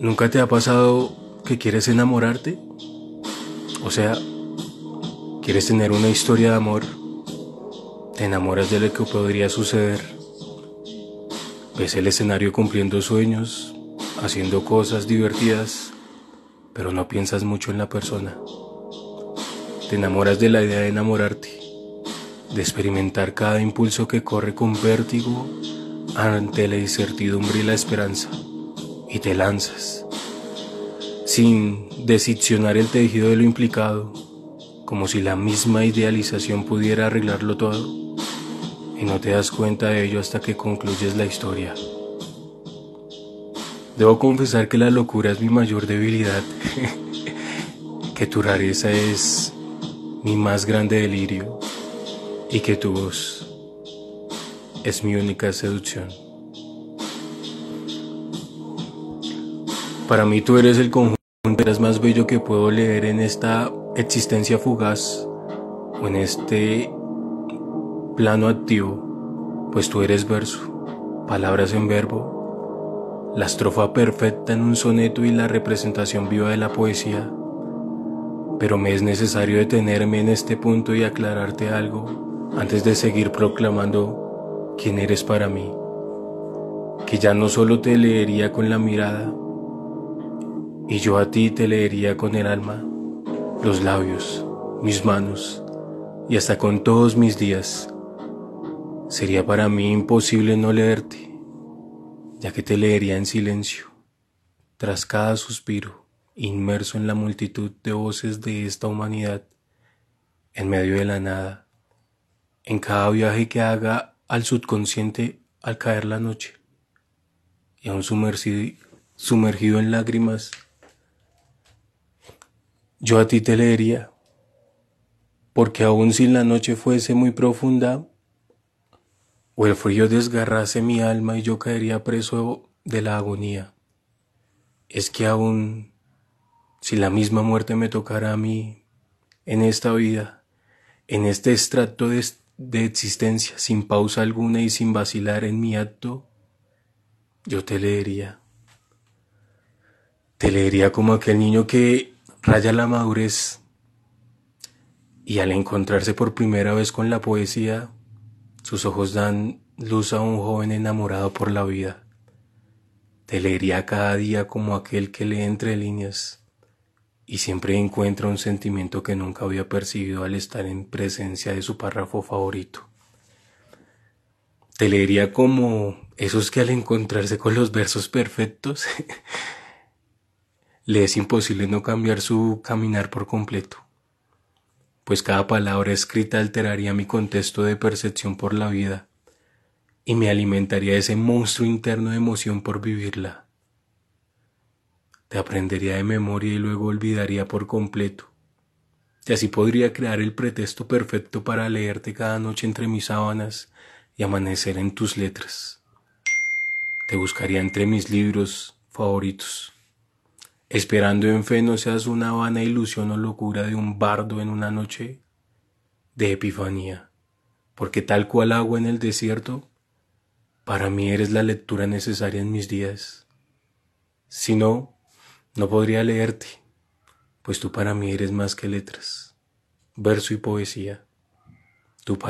¿Nunca te ha pasado que quieres enamorarte? O sea, quieres tener una historia de amor. Te enamoras de lo que podría suceder. Ves el escenario cumpliendo sueños, haciendo cosas divertidas, pero no piensas mucho en la persona. Te enamoras de la idea de enamorarte, de experimentar cada impulso que corre con vértigo ante la incertidumbre y la esperanza y te lanzas, sin decepcionar el tejido de lo implicado, como si la misma idealización pudiera arreglarlo todo, y no te das cuenta de ello hasta que concluyes la historia. Debo confesar que la locura es mi mayor debilidad, que tu rareza es mi más grande delirio y que tu voz es mi única seducción. Para mí tú eres el conjunto más bello que puedo leer en esta existencia fugaz o en este plano activo, pues tú eres verso, palabras en verbo, la estrofa perfecta en un soneto y la representación viva de la poesía. Pero me es necesario detenerme en este punto y aclararte algo antes de seguir proclamando quién eres para mí, que ya no solo te leería con la mirada, y yo a ti te leería con el alma, los labios, mis manos y hasta con todos mis días. Sería para mí imposible no leerte, ya que te leería en silencio, tras cada suspiro, inmerso en la multitud de voces de esta humanidad, en medio de la nada, en cada viaje que haga al subconsciente al caer la noche, y aún sumergido, sumergido en lágrimas, yo a ti te leería, porque aun si la noche fuese muy profunda, o el frío desgarrase mi alma y yo caería preso de la agonía, es que aun si la misma muerte me tocara a mí en esta vida, en este extracto de, de existencia, sin pausa alguna y sin vacilar en mi acto, yo te leería. Te leería como aquel niño que raya la madurez y al encontrarse por primera vez con la poesía, sus ojos dan luz a un joven enamorado por la vida. Te leería cada día como aquel que lee entre líneas y siempre encuentra un sentimiento que nunca había percibido al estar en presencia de su párrafo favorito. Te leería como esos que al encontrarse con los versos perfectos le es imposible no cambiar su caminar por completo, pues cada palabra escrita alteraría mi contexto de percepción por la vida y me alimentaría ese monstruo interno de emoción por vivirla. Te aprendería de memoria y luego olvidaría por completo. Y así podría crear el pretexto perfecto para leerte cada noche entre mis sábanas y amanecer en tus letras. Te buscaría entre mis libros favoritos esperando en fe no seas una vana ilusión o locura de un bardo en una noche de epifanía, porque tal cual agua en el desierto, para mí eres la lectura necesaria en mis días. Si no, no podría leerte, pues tú para mí eres más que letras, verso y poesía. Tú para